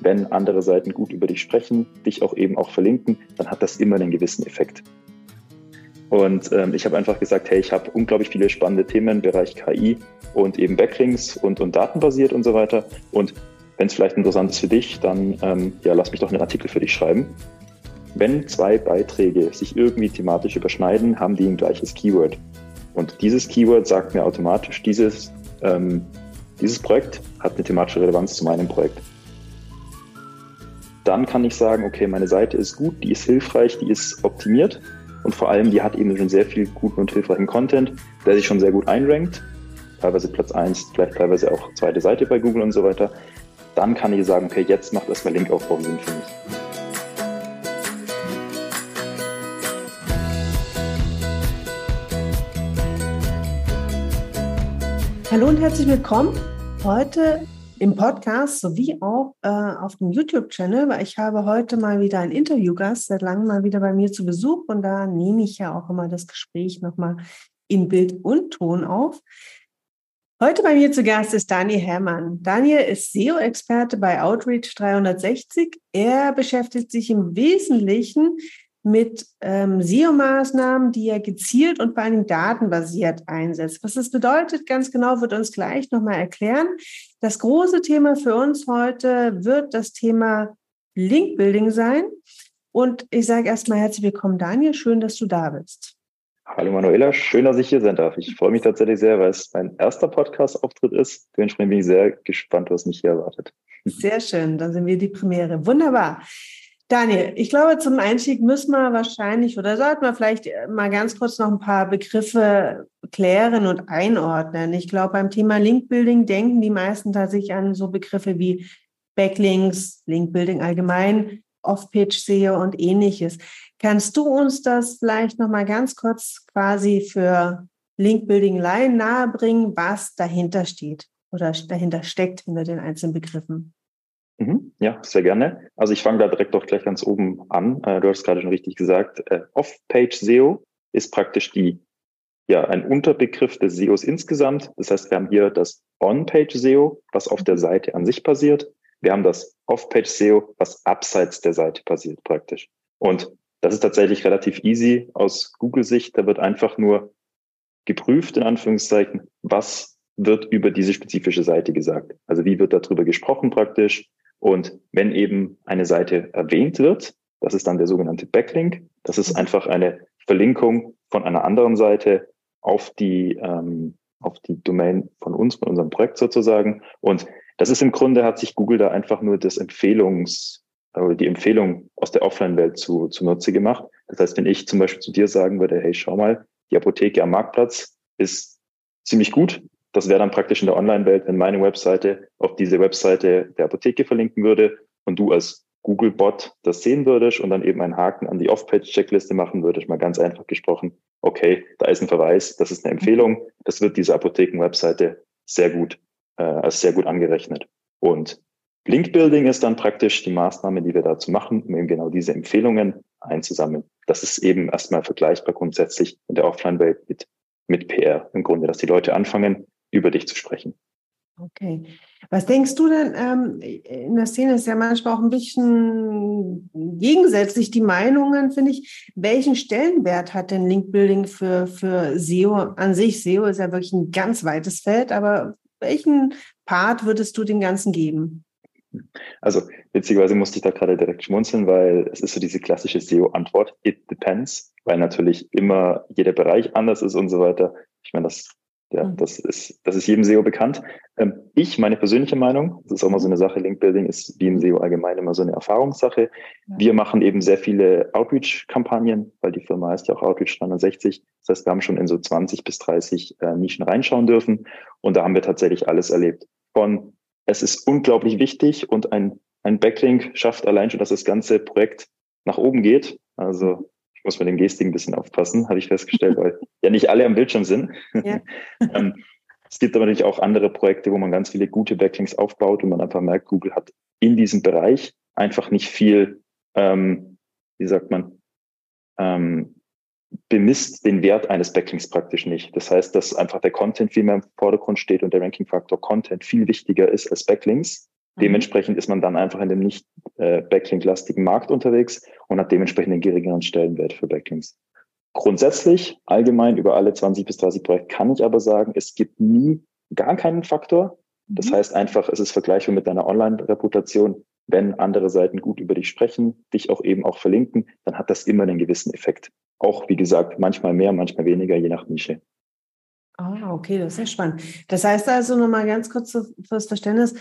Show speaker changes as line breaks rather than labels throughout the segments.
wenn andere Seiten gut über dich sprechen, dich auch eben auch verlinken, dann hat das immer einen gewissen Effekt. Und ähm, ich habe einfach gesagt, hey, ich habe unglaublich viele spannende Themen im Bereich KI und eben Backlinks und, und datenbasiert und so weiter. Und wenn es vielleicht interessant ist für dich, dann ähm, ja, lass mich doch einen Artikel für dich schreiben. Wenn zwei Beiträge sich irgendwie thematisch überschneiden, haben die ein gleiches Keyword. Und dieses Keyword sagt mir automatisch, dieses, ähm, dieses Projekt hat eine thematische Relevanz zu meinem Projekt. Dann kann ich sagen, okay, meine Seite ist gut, die ist hilfreich, die ist optimiert und vor allem, die hat eben schon sehr viel guten und hilfreichen Content, der sich schon sehr gut einrankt. Teilweise Platz 1, vielleicht teilweise auch zweite Seite bei Google und so weiter. Dann kann ich sagen, okay, jetzt macht erstmal Linkaufbau Sinn für mich.
Hallo und herzlich willkommen heute im Podcast sowie auch äh, auf dem YouTube-Channel, weil ich habe heute mal wieder einen Interviewgast, seit langem mal wieder bei mir zu Besuch und da nehme ich ja auch immer das Gespräch nochmal in Bild und Ton auf. Heute bei mir zu Gast ist Daniel Herrmann. Daniel ist SEO-Experte bei Outreach 360. Er beschäftigt sich im Wesentlichen mit ähm, SEO-Maßnahmen, die er gezielt und vor allem datenbasiert einsetzt. Was das bedeutet, ganz genau, wird uns gleich nochmal erklären. Das große Thema für uns heute wird das Thema Link-Building sein. Und ich sage erstmal herzlich willkommen, Daniel. Schön, dass du da bist.
Hallo Manuela, schön, dass ich hier sein darf. Ich freue mich tatsächlich sehr, weil es mein erster Podcast-Auftritt ist. Dementsprechend bin ich sehr gespannt, was mich hier erwartet.
Sehr schön, dann sind wir die Premiere. Wunderbar. Daniel, ich glaube, zum Einstieg müssen wir wahrscheinlich oder sollten wir vielleicht mal ganz kurz noch ein paar Begriffe klären und einordnen. Ich glaube, beim Thema Linkbuilding denken die meisten tatsächlich an so Begriffe wie Backlinks, Linkbuilding allgemein, Off-Page-SEO und ähnliches. Kannst du uns das vielleicht noch mal ganz kurz quasi für Linkbuilding-Laien nahebringen, was dahinter steht oder dahinter steckt hinter den einzelnen Begriffen?
Mhm, ja, sehr gerne. Also ich fange da direkt doch gleich ganz oben an. Äh, du hast gerade schon richtig gesagt, äh, Off-Page SEO ist praktisch die, ja, ein Unterbegriff des SEOs insgesamt. Das heißt, wir haben hier das On-Page SEO, was auf der Seite an sich passiert. Wir haben das Off-Page SEO, was abseits der Seite passiert praktisch. Und das ist tatsächlich relativ easy aus Google-Sicht. Da wird einfach nur geprüft, in Anführungszeichen, was wird über diese spezifische Seite gesagt. Also wie wird darüber gesprochen praktisch? Und wenn eben eine Seite erwähnt wird, das ist dann der sogenannte Backlink. Das ist einfach eine Verlinkung von einer anderen Seite auf die, ähm, auf die Domain von uns, von unserem Projekt sozusagen. Und das ist im Grunde, hat sich Google da einfach nur das Empfehlungs, also die Empfehlung aus der Offline-Welt zu, zunutze gemacht. Das heißt, wenn ich zum Beispiel zu dir sagen würde, hey, schau mal, die Apotheke am Marktplatz ist ziemlich gut, das wäre dann praktisch in der Online-Welt, wenn meine Webseite auf diese Webseite der Apotheke verlinken würde und du als Google-Bot das sehen würdest und dann eben einen Haken an die Off-Page-Checkliste machen würdest, mal ganz einfach gesprochen, okay, da ist ein Verweis, das ist eine Empfehlung, das wird diese Apotheken-Webseite sehr gut, äh, als sehr gut angerechnet. Und Link-Building ist dann praktisch die Maßnahme, die wir dazu machen, um eben genau diese Empfehlungen einzusammeln. Das ist eben erstmal vergleichbar grundsätzlich in der Offline-Welt mit, mit PR im Grunde, dass die Leute anfangen, über dich zu sprechen.
Okay. Was denkst du denn, ähm, in der Szene ist ja manchmal auch ein bisschen gegensätzlich die Meinungen, finde ich. Welchen Stellenwert hat denn Linkbuilding für, für SEO an sich? SEO ist ja wirklich ein ganz weites Feld, aber welchen Part würdest du dem Ganzen geben?
Also witzigerweise musste ich da gerade direkt schmunzeln, weil es ist so diese klassische SEO-Antwort, it depends, weil natürlich immer jeder Bereich anders ist und so weiter. Ich meine, das ja, mhm. das ist, das ist jedem SEO bekannt. Ähm, ich, meine persönliche Meinung, das ist auch mal so eine Sache, Link-Building ist wie im SEO allgemein immer so eine Erfahrungssache. Wir machen eben sehr viele Outreach-Kampagnen, weil die Firma heißt ja auch Outreach 360. Das heißt, wir haben schon in so 20 bis 30 äh, Nischen reinschauen dürfen. Und da haben wir tatsächlich alles erlebt. Von, es ist unglaublich wichtig und ein, ein Backlink schafft allein schon, dass das ganze Projekt nach oben geht. Also muss mit dem Gestik ein bisschen aufpassen, habe ich festgestellt, weil ja nicht alle am Bildschirm sind. Ja. ähm, es gibt aber natürlich auch andere Projekte, wo man ganz viele gute Backlinks aufbaut und man einfach merkt, Google hat in diesem Bereich einfach nicht viel, ähm, wie sagt man, ähm, bemisst den Wert eines Backlinks praktisch nicht. Das heißt, dass einfach der Content viel mehr im Vordergrund steht und der Ranking-Faktor Content viel wichtiger ist als Backlinks. Mhm. Dementsprechend ist man dann einfach in dem nicht äh, Backlink-lastigen Markt unterwegs und hat dementsprechend einen geringeren Stellenwert für Backlinks. Grundsätzlich, allgemein über alle 20 bis 30 Projekte kann ich aber sagen, es gibt nie gar keinen Faktor. Das mhm. heißt einfach, es ist vergleichbar mit deiner Online-Reputation. Wenn andere Seiten gut über dich sprechen, dich auch eben auch verlinken, dann hat das immer einen gewissen Effekt. Auch, wie gesagt, manchmal mehr, manchmal weniger, je nach Nische.
Ah, okay, das ist ja spannend. Das heißt also nochmal ganz kurz fürs Verständnis,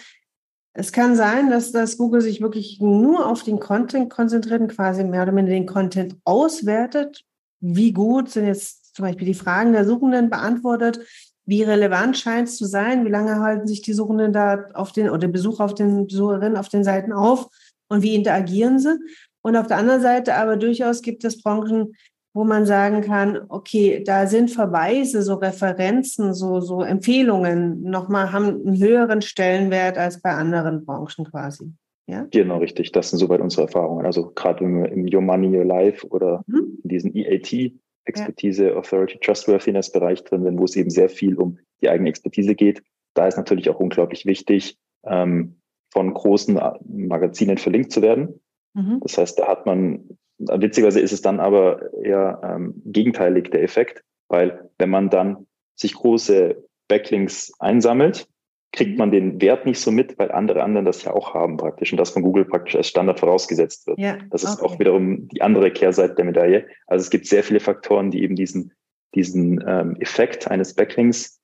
es kann sein, dass das Google sich wirklich nur auf den Content konzentriert und quasi mehr oder weniger den Content auswertet. Wie gut sind jetzt zum Beispiel die Fragen der Suchenden beantwortet? Wie relevant scheint es zu sein? Wie lange halten sich die Suchenden da auf den oder Besucher auf den Besucherinnen auf den Seiten auf? Und wie interagieren sie? Und auf der anderen Seite aber durchaus gibt es Branchen, wo man sagen kann, okay, da sind Verweise, so Referenzen, so, so Empfehlungen nochmal, haben einen höheren Stellenwert als bei anderen Branchen quasi. Ja?
Genau, richtig. Das sind soweit unsere Erfahrungen. Also gerade im Your Money, Your Life oder mhm. in diesen EAT, Expertise, ja. Authority, Trustworthiness Bereich drin sind, wo es eben sehr viel um die eigene Expertise geht. Da ist natürlich auch unglaublich wichtig, ähm, von großen Magazinen verlinkt zu werden. Mhm. Das heißt, da hat man Witzigerweise ist es dann aber eher ähm, gegenteilig der Effekt, weil wenn man dann sich große Backlinks einsammelt, kriegt mhm. man den Wert nicht so mit, weil andere anderen das ja auch haben praktisch und das von Google praktisch als Standard vorausgesetzt wird. Ja, das ist okay. auch wiederum die andere Kehrseite der Medaille. Also es gibt sehr viele Faktoren, die eben diesen, diesen ähm, Effekt eines Backlinks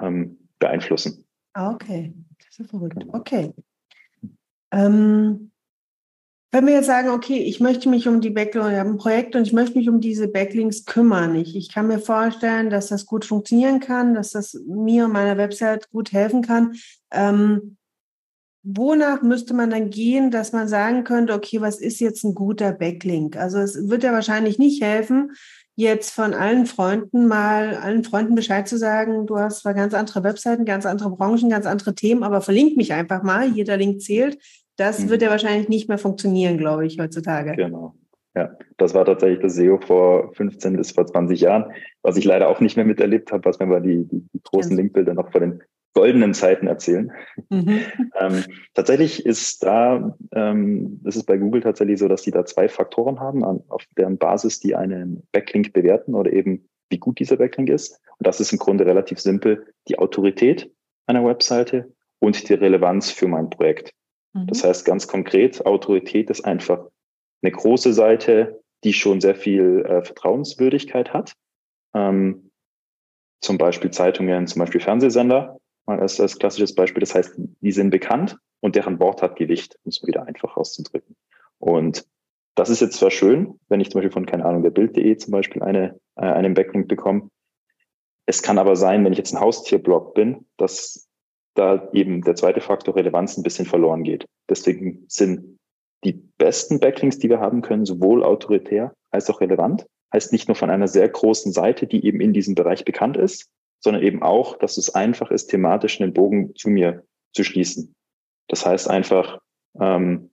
ähm, beeinflussen.
Ah, okay, das ist verrückt. Okay. Ähm, wenn wir jetzt sagen, okay, ich möchte mich um die Backlinks, ich habe ein Projekt und ich möchte mich um diese Backlinks kümmern. Ich, ich kann mir vorstellen, dass das gut funktionieren kann, dass das mir und meiner Website gut helfen kann. Ähm, wonach müsste man dann gehen, dass man sagen könnte, okay, was ist jetzt ein guter Backlink? Also es wird ja wahrscheinlich nicht helfen, jetzt von allen Freunden mal allen Freunden Bescheid zu sagen, du hast zwar ganz andere Webseiten, ganz andere Branchen, ganz andere Themen, aber verlink mich einfach mal, jeder Link zählt. Das mhm. wird ja wahrscheinlich nicht mehr funktionieren, glaube ich, heutzutage.
Genau. Ja, das war tatsächlich das SEO vor 15 bis vor 20 Jahren, was ich leider auch nicht mehr miterlebt habe, was mir mal die, die, die großen ja. Linkbilder noch vor den goldenen Zeiten erzählen. Mhm. ähm, tatsächlich ist da, ähm, das ist bei Google tatsächlich so, dass die da zwei Faktoren haben, an, auf deren Basis die einen Backlink bewerten oder eben wie gut dieser Backlink ist. Und das ist im Grunde relativ simpel, die Autorität einer Webseite und die Relevanz für mein Projekt. Mhm. Das heißt ganz konkret, Autorität ist einfach eine große Seite, die schon sehr viel äh, Vertrauenswürdigkeit hat. Ähm, zum Beispiel Zeitungen, zum Beispiel Fernsehsender, mal als, als klassisches Beispiel. Das heißt, die sind bekannt und deren Wort hat Gewicht, um es wieder einfach auszudrücken. Und das ist jetzt zwar schön, wenn ich zum Beispiel von, keine Ahnung, der Bild.de zum Beispiel eine, äh, einen Backlink bekomme. Es kann aber sein, wenn ich jetzt ein Haustierblog bin, dass da eben der zweite Faktor Relevanz ein bisschen verloren geht. Deswegen sind die besten Backlinks, die wir haben können, sowohl autoritär als auch relevant. Heißt nicht nur von einer sehr großen Seite, die eben in diesem Bereich bekannt ist, sondern eben auch, dass es einfach ist, thematisch einen Bogen zu mir zu schließen. Das heißt einfach, ähm,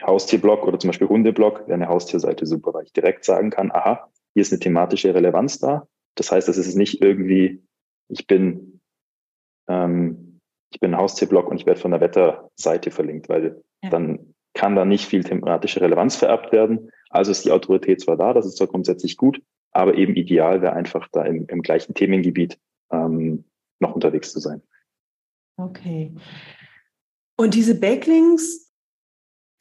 Haustierblog oder zum Beispiel Hundeblog wäre eine Haustierseite super, weil ich direkt sagen kann, aha, hier ist eine thematische Relevanz da. Das heißt, das ist nicht irgendwie, ich bin ähm, ich bin ein Haustierblog und ich werde von der Wetterseite verlinkt, weil ja. dann kann da nicht viel thematische Relevanz vererbt werden. Also ist die Autorität zwar da, das ist zwar grundsätzlich gut, aber eben ideal wäre einfach da im, im gleichen Themengebiet ähm, noch unterwegs zu sein.
Okay. Und diese Backlinks,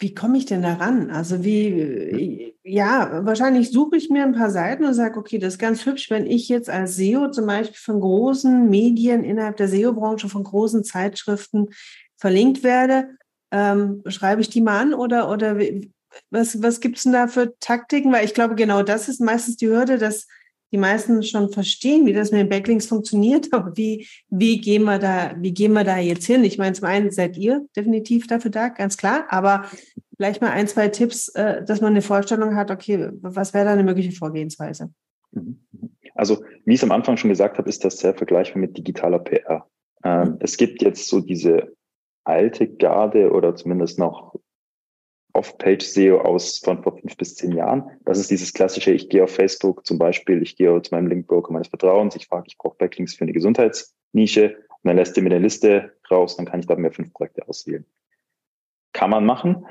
wie komme ich denn da ran? Also wie, ja, wahrscheinlich suche ich mir ein paar Seiten und sage, okay, das ist ganz hübsch, wenn ich jetzt als SEO zum Beispiel von großen Medien innerhalb der SEO-Branche, von großen Zeitschriften verlinkt werde, ähm, schreibe ich die mal an oder, oder was, was gibt es denn da für Taktiken? Weil ich glaube, genau das ist meistens die Hürde, dass die meisten schon verstehen, wie das mit den Backlinks funktioniert, aber wie, wie gehen wir da, wie gehen wir da jetzt hin? Ich meine, zum einen seid ihr definitiv dafür da, ganz klar, aber vielleicht mal ein, zwei Tipps, äh, dass man eine Vorstellung hat, okay, was wäre da eine mögliche Vorgehensweise?
Mhm. Also, wie ich es am Anfang schon gesagt habe, ist das sehr vergleichbar mit digitaler PR. Ähm, mhm. Es gibt jetzt so diese alte Garde oder zumindest noch Off-Page-SEO aus von vor fünf bis zehn Jahren. Das ist dieses klassische, ich gehe auf Facebook zum Beispiel, ich gehe zu meinem Linkbroker meines Vertrauens, ich frage, ich brauche Backlinks für eine Gesundheitsnische Und dann lässt er mir eine Liste raus, dann kann ich da mehr fünf Projekte auswählen. Kann man machen,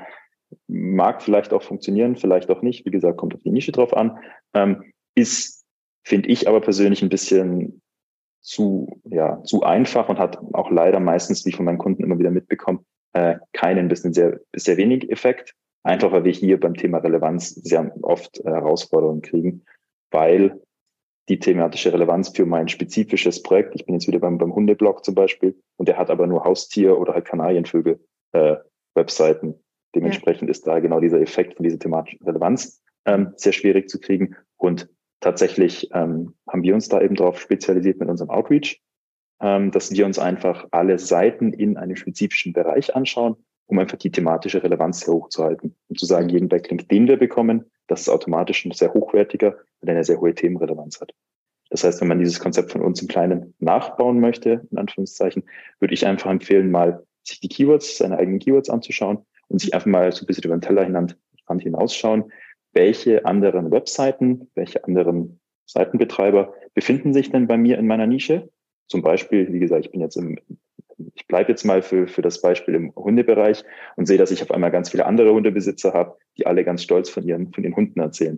mag vielleicht auch funktionieren, vielleicht auch nicht. Wie gesagt, kommt auf die Nische drauf an. Ähm, ist, finde ich aber persönlich ein bisschen zu, ja, zu einfach und hat auch leider meistens, wie ich von meinen Kunden immer wieder mitbekommen, äh, keinen bis sehr, bis sehr wenig Effekt. Einfach weil wir hier beim Thema Relevanz sehr oft äh, Herausforderungen kriegen, weil die thematische Relevanz für mein spezifisches Projekt, ich bin jetzt wieder beim, beim Hundeblog zum Beispiel, und der hat aber nur Haustier oder halt Kanarienvögel äh, Webseiten. Dementsprechend ja. ist da genau dieser Effekt von dieser thematischen Relevanz ähm, sehr schwierig zu kriegen. Und tatsächlich ähm, haben wir uns da eben darauf spezialisiert mit unserem Outreach, dass wir uns einfach alle Seiten in einem spezifischen Bereich anschauen, um einfach die thematische Relevanz sehr hoch zu halten. Und zu sagen, jeden Backlink, den wir bekommen, das ist automatisch ein sehr hochwertiger, weil er eine sehr hohe Themenrelevanz hat. Das heißt, wenn man dieses Konzept von uns im Kleinen nachbauen möchte, in Anführungszeichen, würde ich einfach empfehlen, mal sich die Keywords, seine eigenen Keywords anzuschauen und sich einfach mal so ein bisschen über den Tellerrand hinausschauen, welche anderen Webseiten, welche anderen Seitenbetreiber befinden sich denn bei mir in meiner Nische? Zum Beispiel, wie gesagt, ich bin jetzt im, ich bleibe jetzt mal für, für das Beispiel im Hundebereich und sehe, dass ich auf einmal ganz viele andere Hundebesitzer habe, die alle ganz stolz von ihren, von ihren Hunden erzählen.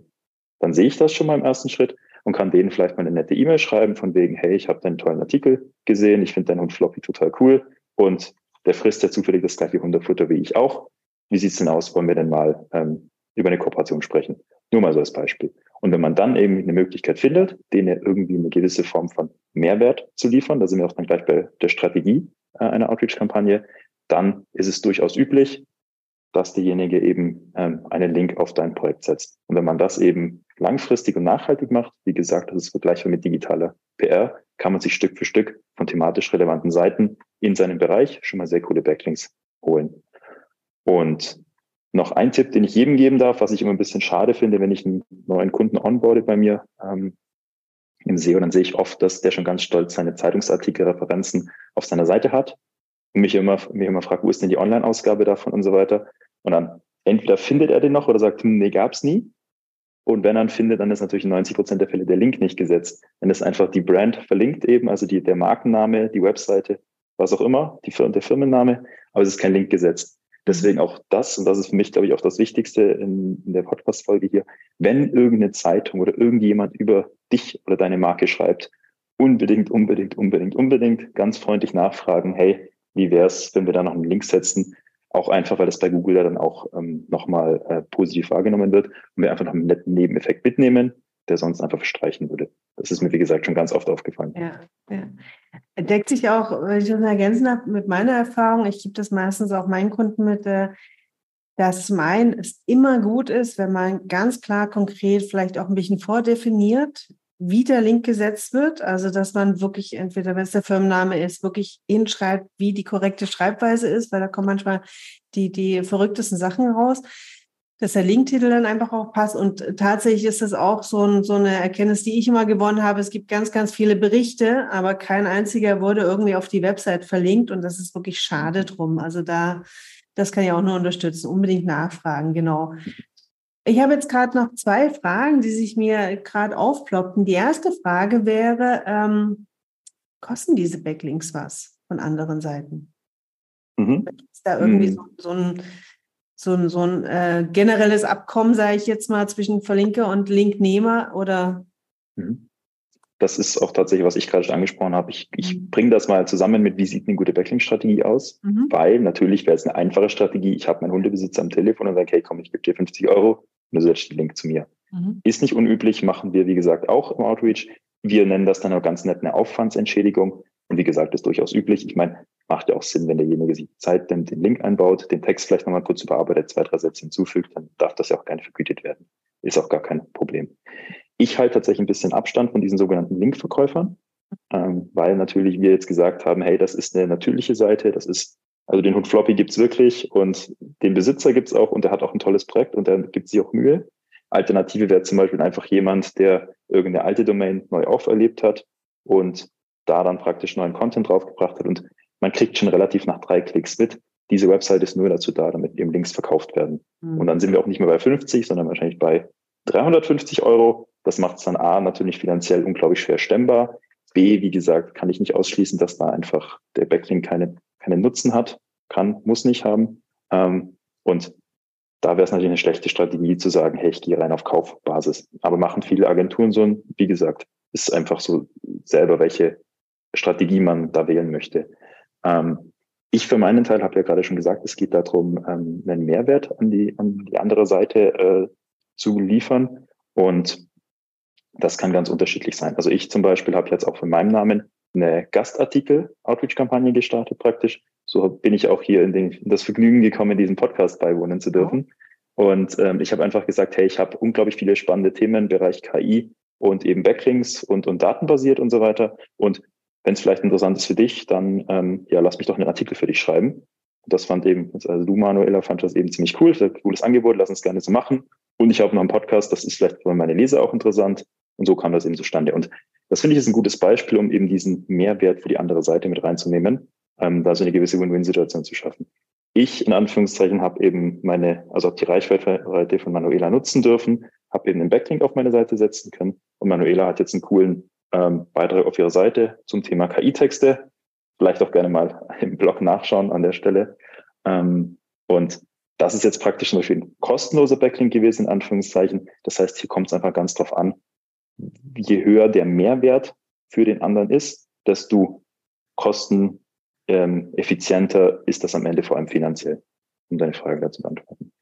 Dann sehe ich das schon mal im ersten Schritt und kann denen vielleicht mal eine nette E-Mail schreiben von wegen, hey, ich habe deinen tollen Artikel gesehen, ich finde deinen Hund Floppy total cool und der frisst ja zufällig das gleiche Hundefutter wie ich auch. Wie sieht's denn aus? Wollen wir denn mal ähm, über eine Kooperation sprechen? Nur mal so als Beispiel. Und wenn man dann eben eine Möglichkeit findet, denen irgendwie eine gewisse Form von Mehrwert zu liefern, da sind wir auch dann gleich bei der Strategie äh, einer Outreach-Kampagne, dann ist es durchaus üblich, dass derjenige eben ähm, einen Link auf dein Projekt setzt. Und wenn man das eben langfristig und nachhaltig macht, wie gesagt, das ist vergleichbar mit digitaler PR, kann man sich Stück für Stück von thematisch relevanten Seiten in seinem Bereich schon mal sehr coole Backlinks holen. Und noch ein Tipp, den ich jedem geben darf, was ich immer ein bisschen schade finde, wenn ich einen neuen Kunden onboarde bei mir ähm, im SEO, dann sehe ich oft, dass der schon ganz stolz seine Zeitungsartikel, Referenzen auf seiner Seite hat und mich immer, mich immer fragt, wo ist denn die Online-Ausgabe davon und so weiter. Und dann entweder findet er den noch oder sagt, hm, nee, gab's nie. Und wenn er ihn findet, dann ist natürlich in 90 Prozent der Fälle der Link nicht gesetzt. Wenn es einfach die Brand verlinkt eben, also die, der Markenname, die Webseite, was auch immer, die, der Firmenname, aber es ist kein Link gesetzt. Deswegen auch das, und das ist für mich, glaube ich, auch das Wichtigste in, in der Podcast-Folge hier, wenn irgendeine Zeitung oder irgendjemand über dich oder deine Marke schreibt, unbedingt, unbedingt, unbedingt, unbedingt ganz freundlich nachfragen, hey, wie wäre es, wenn wir da noch einen Link setzen? Auch einfach, weil das bei Google ja dann auch ähm, nochmal äh, positiv wahrgenommen wird und wir einfach noch einen netten Nebeneffekt mitnehmen, der sonst einfach verstreichen würde. Das ist mir, wie gesagt, schon ganz oft aufgefallen.
Ja, ja. Deckt sich auch, wenn ich das ergänzen habe, mit meiner Erfahrung, ich gebe das meistens auch meinen Kunden mit, äh, dass mein es immer gut ist, wenn man ganz klar, konkret, vielleicht auch ein bisschen vordefiniert, wie der Link gesetzt wird. Also, dass man wirklich entweder, wenn es der Firmenname ist, wirklich hinschreibt, wie die korrekte Schreibweise ist, weil da kommen manchmal die, die verrücktesten Sachen raus dass der Linktitel dann einfach auch passt. Und tatsächlich ist das auch so, ein, so eine Erkenntnis, die ich immer gewonnen habe. Es gibt ganz, ganz viele Berichte, aber kein einziger wurde irgendwie auf die Website verlinkt und das ist wirklich schade drum. Also da, das kann ich auch nur unterstützen. Unbedingt nachfragen, genau. Ich habe jetzt gerade noch zwei Fragen, die sich mir gerade aufploppten. Die erste Frage wäre, ähm, kosten diese Backlinks was von anderen Seiten? Mhm. Ist da irgendwie mhm. so, so ein so ein, so ein äh, generelles Abkommen, sage ich jetzt mal, zwischen Verlinker und Linknehmer oder?
Mhm. Das ist auch tatsächlich, was ich gerade schon angesprochen habe. Ich, ich mhm. bringe das mal zusammen mit, wie sieht eine gute Backlink-Strategie aus? Mhm. Weil natürlich wäre es eine einfache Strategie. Ich habe meinen Hundebesitzer am Telefon und sage, hey, komm, ich gebe dir 50 Euro und du setzt den Link zu mir. Mhm. Ist nicht unüblich, machen wir, wie gesagt, auch im Outreach. Wir nennen das dann auch ganz nett eine Aufwandsentschädigung. Und wie gesagt, ist durchaus üblich. Ich meine, macht ja auch Sinn, wenn derjenige sich Zeit nimmt, den Link einbaut, den Text vielleicht nochmal kurz überarbeitet, zwei, drei Sätze hinzufügt, dann darf das ja auch gerne vergütet werden. Ist auch gar kein Problem. Ich halte tatsächlich ein bisschen Abstand von diesen sogenannten Linkverkäufern, ähm, weil natürlich wir jetzt gesagt haben, hey, das ist eine natürliche Seite, das ist, also den Hund Floppy gibt's wirklich und den Besitzer gibt's auch und der hat auch ein tolles Projekt und der gibt sich auch Mühe. Alternative wäre zum Beispiel einfach jemand, der irgendeine alte Domain neu auferlebt hat und da dann praktisch neuen Content draufgebracht hat und man kriegt schon relativ nach drei Klicks mit. Diese Website ist nur dazu da, damit eben Links verkauft werden. Mhm. Und dann sind wir auch nicht mehr bei 50, sondern wahrscheinlich bei 350 Euro. Das macht es dann A natürlich finanziell unglaublich schwer stemmbar. B, wie gesagt, kann ich nicht ausschließen, dass da einfach der Backlink keine, keinen Nutzen hat, kann, muss nicht haben. Ähm, und da wäre es natürlich eine schlechte Strategie zu sagen, hey, ich gehe rein auf Kaufbasis. Aber machen viele Agenturen so. Wie gesagt, ist einfach so selber, welche Strategie man da wählen möchte. Ähm, ich für meinen Teil habe ja gerade schon gesagt, es geht darum, ähm, einen Mehrwert an die, an die andere Seite äh, zu liefern. Und das kann ganz unterschiedlich sein. Also ich zum Beispiel habe jetzt auch von meinem Namen eine Gastartikel-Outreach-Kampagne gestartet praktisch. So bin ich auch hier in, den, in das Vergnügen gekommen, diesem Podcast beiwohnen zu dürfen. Und ähm, ich habe einfach gesagt, hey, ich habe unglaublich viele spannende Themen im Bereich KI und eben Backlinks und, und datenbasiert und so weiter. Und wenn es vielleicht interessant ist für dich, dann ähm, ja, lass mich doch einen Artikel für dich schreiben. Und das fand eben, also du, Manuela, fand das eben ziemlich cool. Das ist ein cooles Angebot, lass uns gerne so machen. Und ich habe noch einen Podcast, das ist vielleicht für meine Leser auch interessant. Und so kam das eben zustande. Und das finde ich ist ein gutes Beispiel, um eben diesen Mehrwert für die andere Seite mit reinzunehmen, ähm, da so eine gewisse Win-Win-Situation zu schaffen. Ich in Anführungszeichen habe eben meine, also auch die Reichweite von Manuela nutzen dürfen, habe eben einen Backlink auf meine Seite setzen können und Manuela hat jetzt einen coolen ähm, Beitrag auf ihrer Seite zum Thema KI-Texte. Vielleicht auch gerne mal im Blog nachschauen an der Stelle. Ähm, und das ist jetzt praktisch zum Beispiel ein kostenloser Backlink gewesen, in Anführungszeichen. Das heißt, hier kommt es einfach ganz drauf an, je höher der Mehrwert für den anderen ist, desto kosteneffizienter ähm, ist das am Ende vor allem finanziell, um deine Frage dazu beantworten.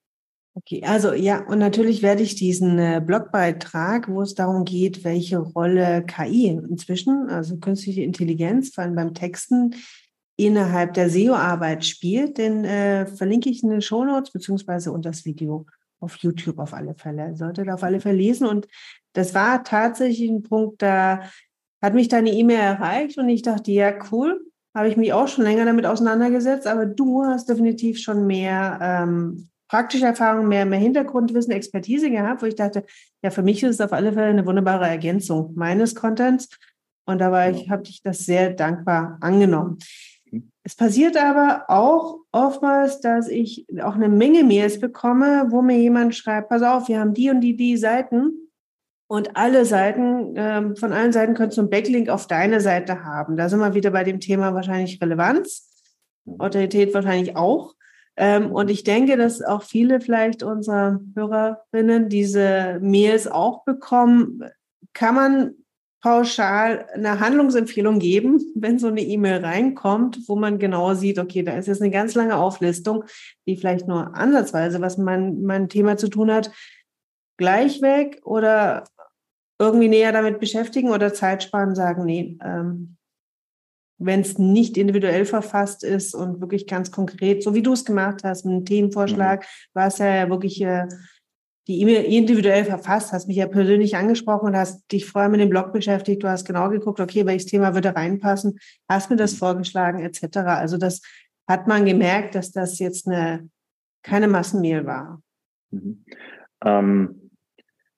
Okay, also ja, und natürlich werde ich diesen äh, Blogbeitrag, wo es darum geht, welche Rolle KI inzwischen, also künstliche Intelligenz, vor allem beim Texten, innerhalb der SEO-Arbeit spielt, den äh, verlinke ich in den Shownotes beziehungsweise unter das Video auf YouTube auf alle Fälle. Solltet auf alle Fälle lesen. Und das war tatsächlich ein Punkt, da hat mich deine E-Mail erreicht und ich dachte, ja, cool, habe ich mich auch schon länger damit auseinandergesetzt, aber du hast definitiv schon mehr ähm, praktische Erfahrung, mehr, mehr Hintergrundwissen, Expertise gehabt, wo ich dachte, ja, für mich ist es auf alle Fälle eine wunderbare Ergänzung meines Contents. Und da war ich, habe ich das sehr dankbar angenommen. Es passiert aber auch oftmals, dass ich auch eine Menge Mails bekomme, wo mir jemand schreibt, pass auf, wir haben die und die, die Seiten und alle Seiten, ähm, von allen Seiten könntest du einen Backlink auf deine Seite haben. Da sind wir wieder bei dem Thema wahrscheinlich Relevanz, Autorität wahrscheinlich auch. Ähm, und ich denke, dass auch viele vielleicht unserer Hörerinnen diese Mails auch bekommen. Kann man pauschal eine Handlungsempfehlung geben, wenn so eine E-Mail reinkommt, wo man genau sieht, okay, da ist jetzt eine ganz lange Auflistung, die vielleicht nur ansatzweise, was man mein Thema zu tun hat, gleich weg oder irgendwie näher damit beschäftigen oder Zeit sparen, sagen, nee, ähm, wenn es nicht individuell verfasst ist und wirklich ganz konkret, so wie du es gemacht hast, mit einem Themenvorschlag, mhm. war es ja wirklich äh, die E-Mail individuell verfasst, hast mich ja persönlich angesprochen und hast dich vorher mit dem Blog beschäftigt. Du hast genau geguckt, okay, welches Thema würde reinpassen, hast mir das mhm. vorgeschlagen, etc. Also das hat man gemerkt, dass das jetzt eine keine Massenmail war.
Mhm. Ähm,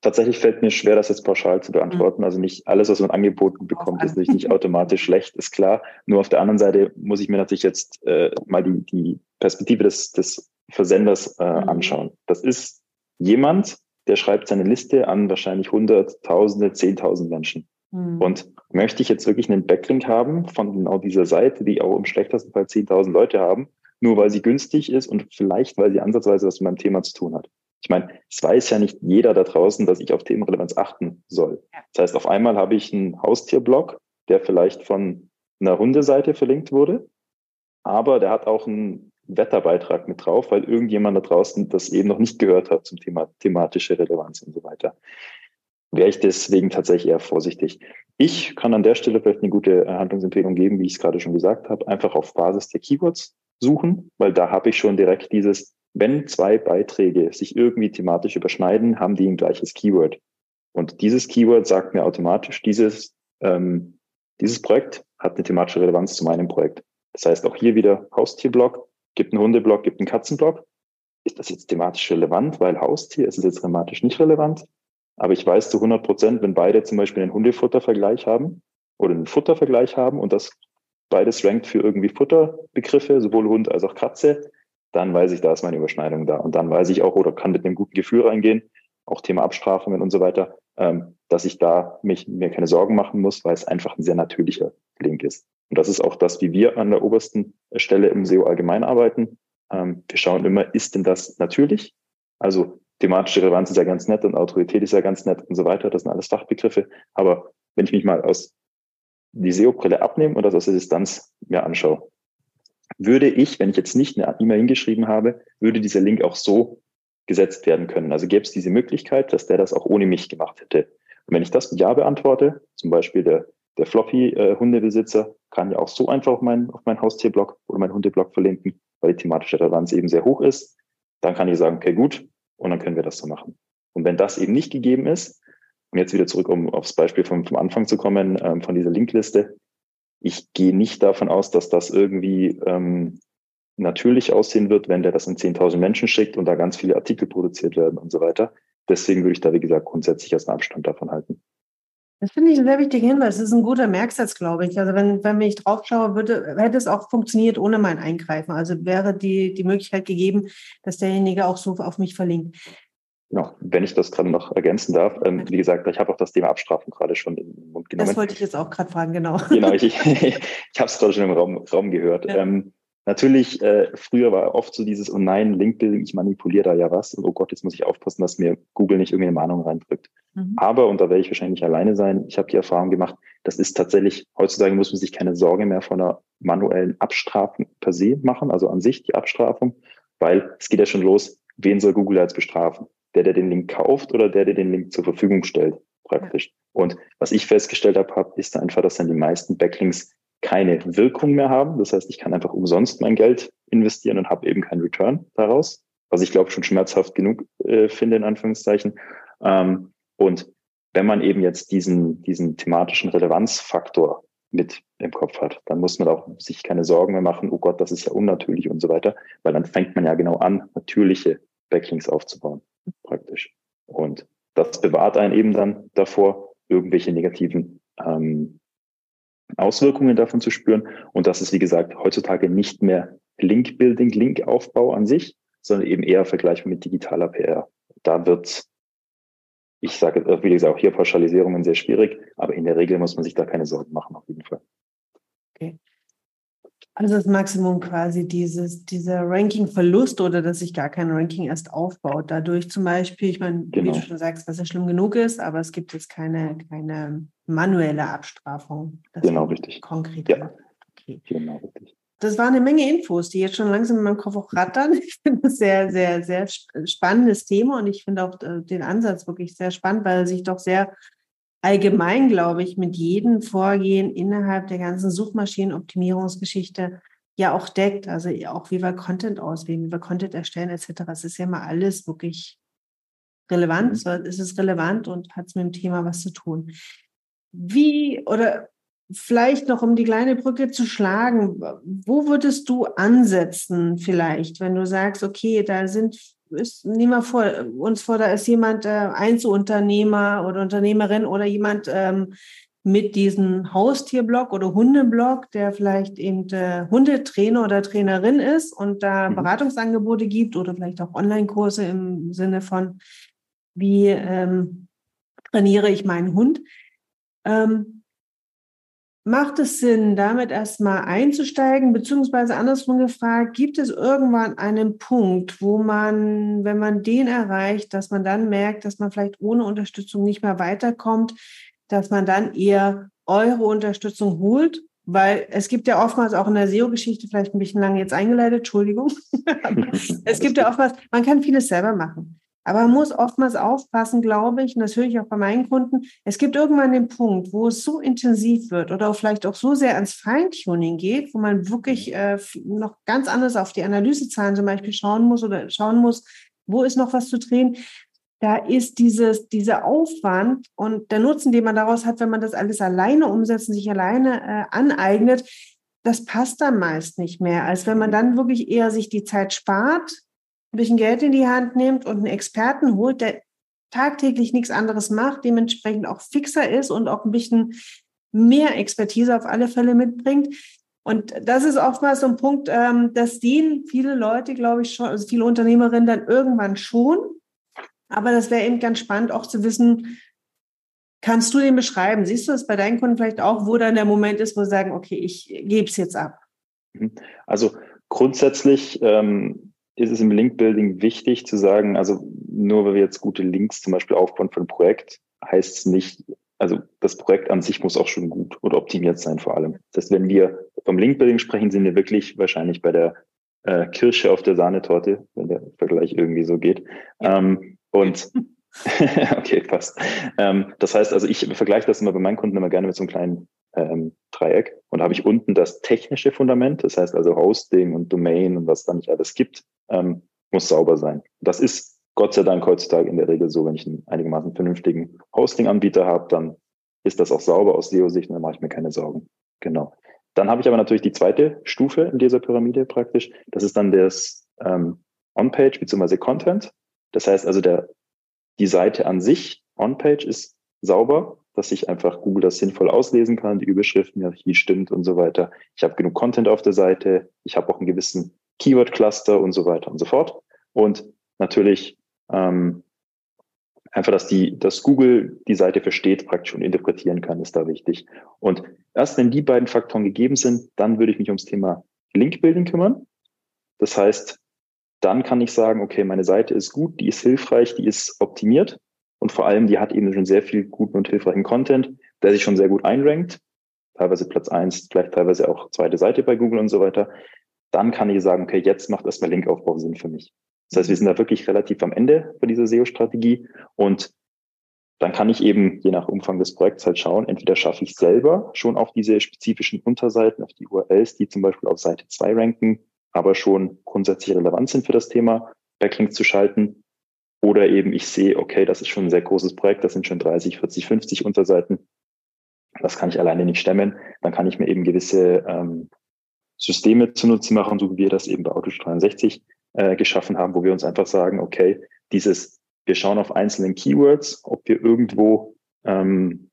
tatsächlich fällt mir schwer, das jetzt pauschal zu beantworten. Mhm. Also nicht alles, was man angeboten bekommt, ist natürlich nicht automatisch schlecht, ist klar. Nur auf der anderen Seite muss ich mir natürlich jetzt äh, mal die, die Perspektive des, des Versenders äh, mhm. anschauen. Das ist jemand, der schreibt seine Liste an wahrscheinlich Hunderttausende, Zehntausend Menschen. Mhm. Und möchte ich jetzt wirklich einen Backlink haben von genau dieser Seite, die auch im schlechtesten Fall 10.000 Leute haben, nur weil sie günstig ist und vielleicht, weil sie ansatzweise was mit meinem Thema zu tun hat. Ich meine, es weiß ja nicht jeder da draußen, dass ich auf Themenrelevanz achten soll. Das heißt, auf einmal habe ich einen Haustierblog, der vielleicht von einer Hundeseite verlinkt wurde, aber der hat auch einen Wetterbeitrag mit drauf, weil irgendjemand da draußen das eben noch nicht gehört hat zum Thema thematische Relevanz und so weiter. Wäre ich deswegen tatsächlich eher vorsichtig. Ich kann an der Stelle vielleicht eine gute Handlungsempfehlung geben, wie ich es gerade schon gesagt habe, einfach auf Basis der Keywords suchen, weil da habe ich schon direkt dieses, wenn zwei Beiträge sich irgendwie thematisch überschneiden, haben die ein gleiches Keyword. Und dieses Keyword sagt mir automatisch, dieses, ähm, dieses Projekt hat eine thematische Relevanz zu meinem Projekt. Das heißt auch hier wieder Haustierblog, gibt einen Hundeblock, gibt einen Katzenblock. Ist das jetzt thematisch relevant, weil Haustier ist es jetzt thematisch nicht relevant? Aber ich weiß zu 100 Prozent, wenn beide zum Beispiel einen Hundefuttervergleich haben oder einen Futtervergleich haben und das beides rankt für irgendwie Futterbegriffe, sowohl Hund als auch Katze, dann weiß ich, da ist meine Überschneidung da. Und dann weiß ich auch oder kann mit einem guten Gefühl reingehen, auch Thema Abstrafungen und so weiter. Ähm, dass ich da mich, mir keine Sorgen machen muss, weil es einfach ein sehr natürlicher Link ist. Und das ist auch das, wie wir an der obersten Stelle im SEO allgemein arbeiten. Ähm, wir schauen immer, ist denn das natürlich? Also thematische Relevanz ist ja ganz nett und Autorität ist ja ganz nett und so weiter. Das sind alles Fachbegriffe. Aber wenn ich mich mal aus die SEO-Brille abnehme und das aus der Distanz mir anschaue, würde ich, wenn ich jetzt nicht eine E-Mail hingeschrieben habe, würde dieser Link auch so gesetzt werden können. Also gäbe es diese Möglichkeit, dass der das auch ohne mich gemacht hätte. Und wenn ich das mit Ja beantworte, zum Beispiel der, der Floppy-Hundebesitzer äh, kann ja auch so einfach auf meinen, auf meinen Haustierblog oder meinen Hundeblog verlinken, weil die thematische Relevanz eben sehr hoch ist. Dann kann ich sagen, okay, gut, und dann können wir das so machen. Und wenn das eben nicht gegeben ist, und jetzt wieder zurück, um aufs Beispiel vom, vom Anfang zu kommen, ähm, von dieser Linkliste, ich gehe nicht davon aus, dass das irgendwie ähm, natürlich aussehen wird, wenn der das in 10.000 Menschen schickt und da ganz viele Artikel produziert werden und so weiter. Deswegen würde ich da, wie gesagt, grundsätzlich erstmal Abstand davon halten.
Das finde ich ein sehr wichtiger Hinweis. Das ist ein guter Merksatz, glaube ich. Also wenn, wenn ich drauf schaue, würde, hätte es auch funktioniert ohne mein Eingreifen. Also wäre die, die Möglichkeit gegeben, dass derjenige auch so auf mich verlinkt.
Genau, wenn ich das gerade noch ergänzen darf, ähm, wie gesagt, ich habe auch das Thema Abstrafen gerade schon in den Mund genommen.
Das wollte ich jetzt auch gerade fragen, genau.
Genau, ich, ich, ich habe es gerade schon im Raum, Raum gehört. Ja. Ähm, Natürlich, äh, früher war oft so dieses, oh nein, LinkedIn, ich manipuliere da ja was und oh Gott, jetzt muss ich aufpassen, dass mir Google nicht irgendeine Mahnung reindrückt. Mhm. Aber, und da werde ich wahrscheinlich alleine sein, ich habe die Erfahrung gemacht, das ist tatsächlich, heutzutage muss man sich keine Sorge mehr von einer manuellen Abstrafung per se machen, also an sich die Abstrafung, weil es geht ja schon los, wen soll Google jetzt bestrafen? Der, der den Link kauft oder der, der den Link zur Verfügung stellt, praktisch. Und was ich festgestellt habe, ist einfach, dass dann die meisten Backlinks keine Wirkung mehr haben. Das heißt, ich kann einfach umsonst mein Geld investieren und habe eben keinen Return daraus, was ich glaube schon schmerzhaft genug äh, finde, in Anführungszeichen. Ähm, und wenn man eben jetzt diesen, diesen thematischen Relevanzfaktor mit im Kopf hat, dann muss man auch sich keine Sorgen mehr machen, oh Gott, das ist ja unnatürlich und so weiter, weil dann fängt man ja genau an, natürliche Backlinks aufzubauen, praktisch. Und das bewahrt einen eben dann davor, irgendwelche negativen ähm, Auswirkungen davon zu spüren. Und das ist, wie gesagt, heutzutage nicht mehr Link-Building, Link-Aufbau an sich, sondern eben eher vergleichbar mit digitaler PR. Da wird, ich sage, wie gesagt, auch hier Pauschalisierungen sehr schwierig, aber in der Regel muss man sich da keine Sorgen machen, auf jeden Fall.
Okay. Also das Maximum quasi dieses, dieser Ranking-Verlust oder dass sich gar kein Ranking erst aufbaut. Dadurch zum Beispiel, ich meine, genau. wie du schon sagst, was ja schlimm genug ist, aber es gibt jetzt keine, keine manuelle Abstrafung.
genau, richtig.
Konkret.
Ja. Okay. Genau, richtig.
Das war eine Menge Infos, die jetzt schon langsam in meinem Kopf auch rattern. Ich finde das sehr, sehr, sehr spannendes Thema und ich finde auch äh, den Ansatz wirklich sehr spannend, weil er sich doch sehr allgemein, glaube ich, mit jedem Vorgehen innerhalb der ganzen Suchmaschinenoptimierungsgeschichte ja auch deckt. Also auch wie wir Content auswählen, wie wir Content erstellen etc. Es ist ja mal alles wirklich relevant. Mhm. So, es ist relevant und hat es mit dem Thema was zu tun. Wie oder vielleicht noch, um die kleine Brücke zu schlagen, wo würdest du ansetzen vielleicht, wenn du sagst, okay, da sind ist, nehmen wir vor, uns vor, da ist jemand äh, Einzelunternehmer oder Unternehmerin oder jemand ähm, mit diesem Haustierblog oder Hundeblog, der vielleicht eben äh, Hundetrainer oder Trainerin ist und da mhm. Beratungsangebote gibt oder vielleicht auch Online-Kurse im Sinne von, wie ähm, trainiere ich meinen Hund. Ähm, Macht es Sinn, damit erstmal einzusteigen, beziehungsweise andersrum gefragt, gibt es irgendwann einen Punkt, wo man, wenn man den erreicht, dass man dann merkt, dass man vielleicht ohne Unterstützung nicht mehr weiterkommt, dass man dann eher eure Unterstützung holt? Weil es gibt ja oftmals auch in der SEO-Geschichte, vielleicht ein bisschen lange jetzt eingeleitet, Entschuldigung. es gibt ja oftmals, man kann vieles selber machen. Aber man muss oftmals aufpassen, glaube ich, und das höre ich auch bei meinen Kunden. Es gibt irgendwann den Punkt, wo es so intensiv wird oder vielleicht auch so sehr ans Feintuning geht, wo man wirklich mhm. äh, noch ganz anders auf die Analysezahlen zum Beispiel schauen muss oder schauen muss, wo ist noch was zu drehen. Da ist dieses, dieser Aufwand und der Nutzen, den man daraus hat, wenn man das alles alleine umsetzt und sich alleine äh, aneignet, das passt dann meist nicht mehr, als wenn man dann wirklich eher sich die Zeit spart, ein bisschen Geld in die Hand nimmt und einen Experten holt, der tagtäglich nichts anderes macht, dementsprechend auch fixer ist und auch ein bisschen mehr Expertise auf alle Fälle mitbringt. Und das ist oftmals so ein Punkt, ähm, das sehen viele Leute, glaube ich, schon, also viele Unternehmerinnen dann irgendwann schon. Aber das wäre eben ganz spannend, auch zu wissen, Kannst du den beschreiben? Siehst du das bei deinen Kunden vielleicht auch, wo dann der Moment ist, wo sie sagen, okay, ich gebe es jetzt ab?
Mhm. Also grundsätzlich ähm, ist es im Link-Building wichtig zu sagen, also nur weil wir jetzt gute Links zum Beispiel aufbauen für ein Projekt, heißt es nicht, also das Projekt an sich muss auch schon gut oder optimiert sein vor allem. Das heißt, wenn wir vom Link-Building sprechen, sind wir wirklich wahrscheinlich bei der äh, Kirsche auf der Sahnetorte, wenn der Vergleich irgendwie so geht. Ähm, und okay, passt. Ähm, das heißt, also ich vergleiche das immer bei meinen Kunden immer gerne mit so einem kleinen ähm, Dreieck. Und da habe ich unten das technische Fundament, das heißt also Hosting und Domain und was da nicht alles gibt, ähm, muss sauber sein. Das ist Gott sei Dank heutzutage in der Regel so, wenn ich einen einigermaßen vernünftigen Hosting-Anbieter habe, dann ist das auch sauber aus SEO-Sicht und dann mache ich mir keine Sorgen. Genau. Dann habe ich aber natürlich die zweite Stufe in dieser Pyramide praktisch. Das ist dann das ähm, On-Page bzw. Content. Das heißt also, der, die Seite an sich, On-Page, ist sauber, dass ich einfach Google das sinnvoll auslesen kann, die Überschriften, ja, hier stimmt und so weiter. Ich habe genug Content auf der Seite. Ich habe auch einen gewissen Keyword-Cluster und so weiter und so fort. Und natürlich ähm, einfach, dass die, dass Google die Seite versteht praktisch und interpretieren kann, ist da wichtig. Und erst wenn die beiden Faktoren gegeben sind, dann würde ich mich ums Thema Link-Building kümmern. Das heißt, dann kann ich sagen, okay, meine Seite ist gut, die ist hilfreich, die ist optimiert und vor allem, die hat eben schon sehr viel guten und hilfreichen Content, der sich schon sehr gut einrankt, teilweise Platz eins, vielleicht teilweise auch zweite Seite bei Google und so weiter. Dann kann ich sagen, okay, jetzt macht erstmal Linkaufbau Sinn für mich. Das heißt, wir sind da wirklich relativ am Ende bei dieser SEO-Strategie und dann kann ich eben je nach Umfang des Projekts halt schauen, entweder schaffe ich selber schon auf diese spezifischen Unterseiten, auf die URLs, die zum Beispiel auf Seite 2 ranken, aber schon grundsätzlich relevant sind für das Thema, Backlinks zu schalten. Oder eben ich sehe, okay, das ist schon ein sehr großes Projekt, das sind schon 30, 40, 50 Unterseiten. Das kann ich alleine nicht stemmen. Dann kann ich mir eben gewisse ähm, Systeme zunutze machen, so wie wir das eben bei Auto 63 äh, geschaffen haben, wo wir uns einfach sagen, okay, dieses, wir schauen auf einzelnen Keywords, ob wir irgendwo, ähm,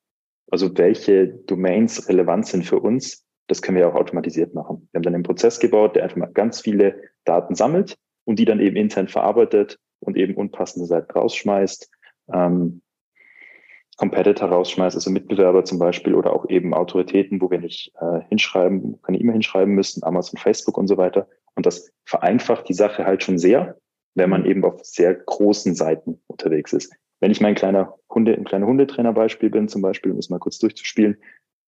also welche Domains relevant sind für uns, das können wir auch automatisiert machen. Wir haben dann einen Prozess gebaut, der einfach mal ganz viele Daten sammelt und die dann eben intern verarbeitet und eben unpassende Seiten rausschmeißt. Ähm, Competitor rausschmeißt, also Mitbewerber zum Beispiel oder auch eben Autoritäten, wo wir nicht äh, hinschreiben, keine E-Mail hinschreiben müssen, Amazon, Facebook und so weiter. Und das vereinfacht die Sache halt schon sehr, wenn man eben auf sehr großen Seiten unterwegs ist. Wenn ich mein kleiner Hunde, ein kleiner Hundetrainer-Beispiel bin, zum Beispiel, um es mal kurz durchzuspielen,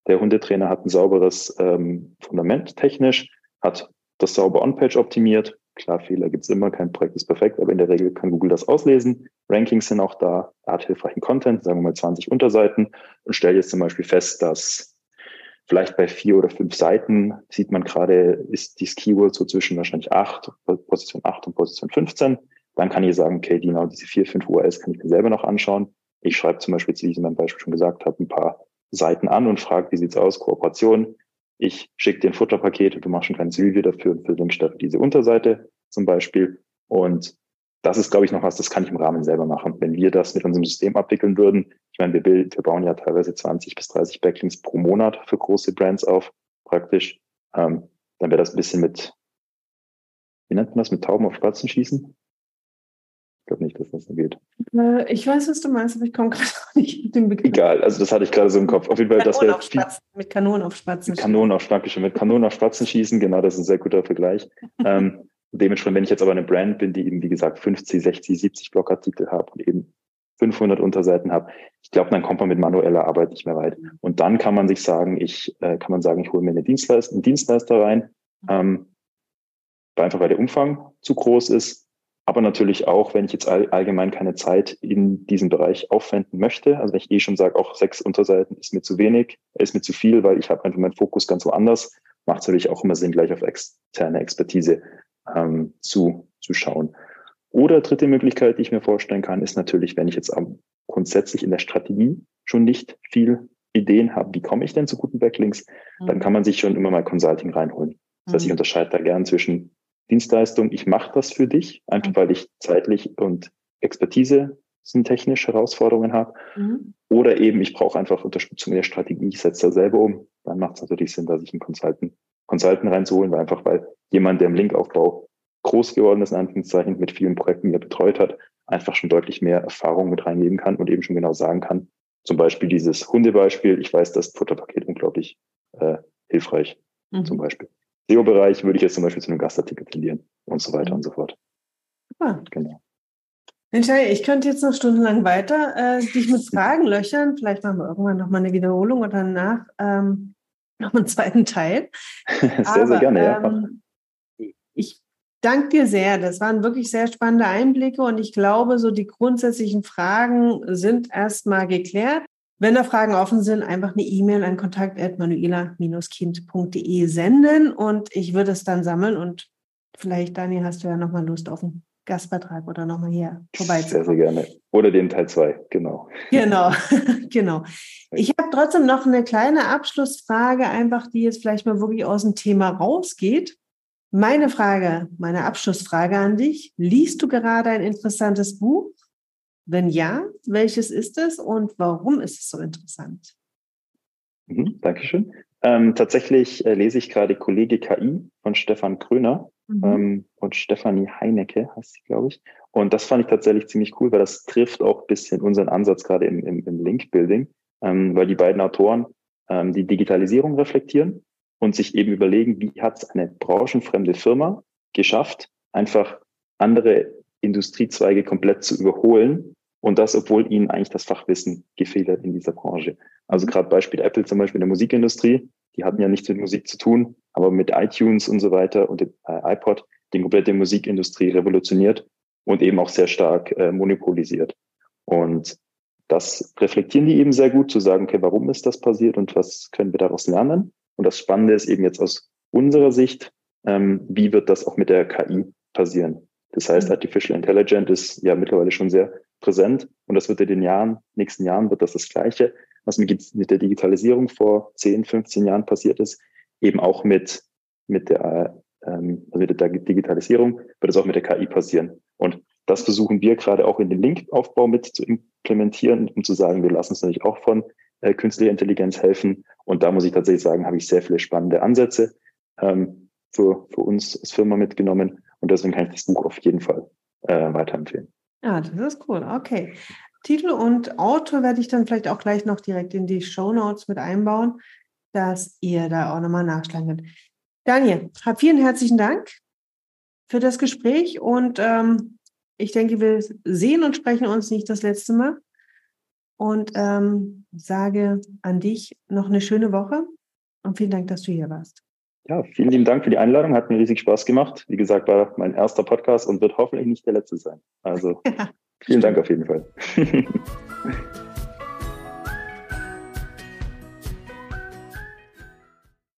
der Hundetrainer hat ein sauberes ähm, Fundament technisch, hat das sauber On-Page optimiert, Klar, Fehler gibt es immer, kein Projekt ist perfekt, aber in der Regel kann Google das auslesen. Rankings sind auch da, Art hilfreichen Content, sagen wir mal 20 Unterseiten und stelle jetzt zum Beispiel fest, dass vielleicht bei vier oder fünf Seiten sieht man gerade, ist dieses Keyword so zwischen wahrscheinlich acht, Position 8 und Position 15. Dann kann ich sagen, okay, genau diese vier, fünf URLs kann ich mir selber noch anschauen. Ich schreibe zum Beispiel, wie ich in meinem Beispiel schon gesagt habe, ein paar Seiten an und frage, wie sieht's aus, Kooperation, ich schicke dir ein Futterpaket und du machst ein kleines Review dafür und verlinkst dafür diese Unterseite zum Beispiel. Und das ist, glaube ich, noch was, das kann ich im Rahmen selber machen. Wenn wir das mit unserem System abwickeln würden, ich meine, wir, wir bauen ja teilweise 20 bis 30 Backlinks pro Monat für große Brands auf, praktisch, ähm, dann wäre das ein bisschen mit, wie nennt man das, mit Tauben auf Spatzen schießen? Ich glaube nicht, dass das so geht.
Äh, ich weiß, was du meinst, aber ich komme gerade nicht mit dem
Begriff. Egal, also das hatte ich gerade so im Kopf. Auf jeden Fall,
das wäre mit Kanonen auf Spatzen.
Mit Kanonen auf Spatzen, mit Kanonen auf Spatzen schießen, genau, das ist ein sehr guter Vergleich. ähm, dementsprechend, wenn ich jetzt aber eine Brand bin, die eben, wie gesagt, 50, 60, 70 Blogartikel habe und eben 500 Unterseiten habe, ich glaube, dann kommt man mit manueller Arbeit nicht mehr weit. Und dann kann man sich sagen, ich äh, kann man sagen, ich hole mir eine Dienstleister, einen Dienstleister rein, ähm, einfach weil der Umfang zu groß ist aber natürlich auch, wenn ich jetzt all, allgemein keine Zeit in diesem Bereich aufwenden möchte, also wenn ich eh schon sage, auch sechs Unterseiten ist mir zu wenig, ist mir zu viel, weil ich habe einfach meinen Fokus ganz woanders, macht es natürlich auch immer Sinn, gleich auf externe Expertise ähm, zu, zu schauen. Oder dritte Möglichkeit, die ich mir vorstellen kann, ist natürlich, wenn ich jetzt am, grundsätzlich in der Strategie schon nicht viel Ideen habe, wie komme ich denn zu guten Backlinks, mhm. dann kann man sich schon immer mal Consulting reinholen. Das heißt, ich mhm. unterscheide da gern zwischen Dienstleistung, ich mache das für dich, einfach mhm. weil ich zeitlich und Expertise sind technische Herausforderungen habe. Mhm. Oder eben, ich brauche einfach Unterstützung in der Strategie, ich setze da selber um. Dann macht es natürlich Sinn, dass ich einen Consultant, Consultant reinzuholen, weil einfach, weil jemand, der im Linkaufbau groß geworden ist, in Anführungszeichen, mit vielen Projekten, die er betreut hat, einfach schon deutlich mehr Erfahrung mit reingeben kann und eben schon genau sagen kann, zum Beispiel dieses Hundebeispiel. Ich weiß, das Futterpaket unglaublich äh, hilfreich, mhm. zum Beispiel. SEO-Bereich würde ich jetzt zum Beispiel zu einem Gastartikel tendieren und so weiter mhm. und so fort.
Super. Genau. Mensch, ich könnte jetzt noch stundenlang weiter äh, dich mit Fragen löchern. Vielleicht machen wir irgendwann nochmal eine Wiederholung oder danach ähm, noch einen zweiten Teil.
sehr, Aber, sehr gerne, ja. Ähm,
ich danke dir sehr. Das waren wirklich sehr spannende Einblicke und ich glaube, so die grundsätzlichen Fragen sind erstmal geklärt. Wenn da Fragen offen sind, einfach eine E-Mail an kontakt.manuela-kind.de senden und ich würde es dann sammeln und vielleicht, Daniel, hast du ja nochmal Lust auf einen Gastbeitrag oder nochmal hier vorbei.
Sehr, sehr gerne. Oder den Teil 2, genau.
Genau, genau. Ich habe trotzdem noch eine kleine Abschlussfrage, einfach die jetzt vielleicht mal wirklich aus dem Thema rausgeht. Meine Frage, meine Abschlussfrage an dich. Liest du gerade ein interessantes Buch? Wenn ja, welches ist es und warum ist es so interessant?
Mhm, Dankeschön. Ähm, tatsächlich äh, lese ich gerade Kollege KI von Stefan Kröner mhm. ähm, und Stefanie Heinecke heißt sie, glaube ich. Und das fand ich tatsächlich ziemlich cool, weil das trifft auch ein bisschen unseren Ansatz gerade im, im, im Link-Building, ähm, weil die beiden Autoren ähm, die Digitalisierung reflektieren und sich eben überlegen, wie hat es eine branchenfremde Firma geschafft, einfach andere Industriezweige komplett zu überholen und das, obwohl ihnen eigentlich das Fachwissen gefehlt hat in dieser Branche. Also gerade Beispiel Apple zum Beispiel in der Musikindustrie, die hatten ja nichts mit Musik zu tun, aber mit iTunes und so weiter und dem äh, iPod die komplette Musikindustrie revolutioniert und eben auch sehr stark äh, monopolisiert. Und das reflektieren die eben sehr gut, zu sagen, okay, warum ist das passiert und was können wir daraus lernen? Und das Spannende ist eben jetzt aus unserer Sicht, ähm, wie wird das auch mit der KI passieren? Das heißt, mhm. Artificial Intelligence ist ja mittlerweile schon sehr präsent und das wird in den Jahren, nächsten Jahren wird das das Gleiche, was mit, mit der Digitalisierung vor 10, 15 Jahren passiert ist, eben auch mit, mit der, ähm, also mit der Digitalisierung wird es auch mit der KI passieren. Und das versuchen wir gerade auch in den Linkaufbau mit zu implementieren, um zu sagen, wir lassen uns natürlich auch von äh, künstlicher Intelligenz helfen. Und da muss ich tatsächlich sagen, habe ich sehr viele spannende Ansätze ähm, für, für uns als Firma mitgenommen. Und deswegen kann ich das Buch auf jeden Fall äh, weiterempfehlen.
Ja, das ist cool. Okay. Titel und Autor werde ich dann vielleicht auch gleich noch direkt in die Show Notes mit einbauen, dass ihr da auch nochmal nachschlagen könnt. Daniel, vielen herzlichen Dank für das Gespräch und ähm, ich denke, wir sehen und sprechen uns nicht das letzte Mal und ähm, sage an dich noch eine schöne Woche und vielen Dank, dass du hier warst.
Ja, vielen lieben Dank für die Einladung. Hat mir riesig Spaß gemacht. Wie gesagt, war mein erster Podcast und wird hoffentlich nicht der letzte sein. Also vielen Dank auf jeden Fall.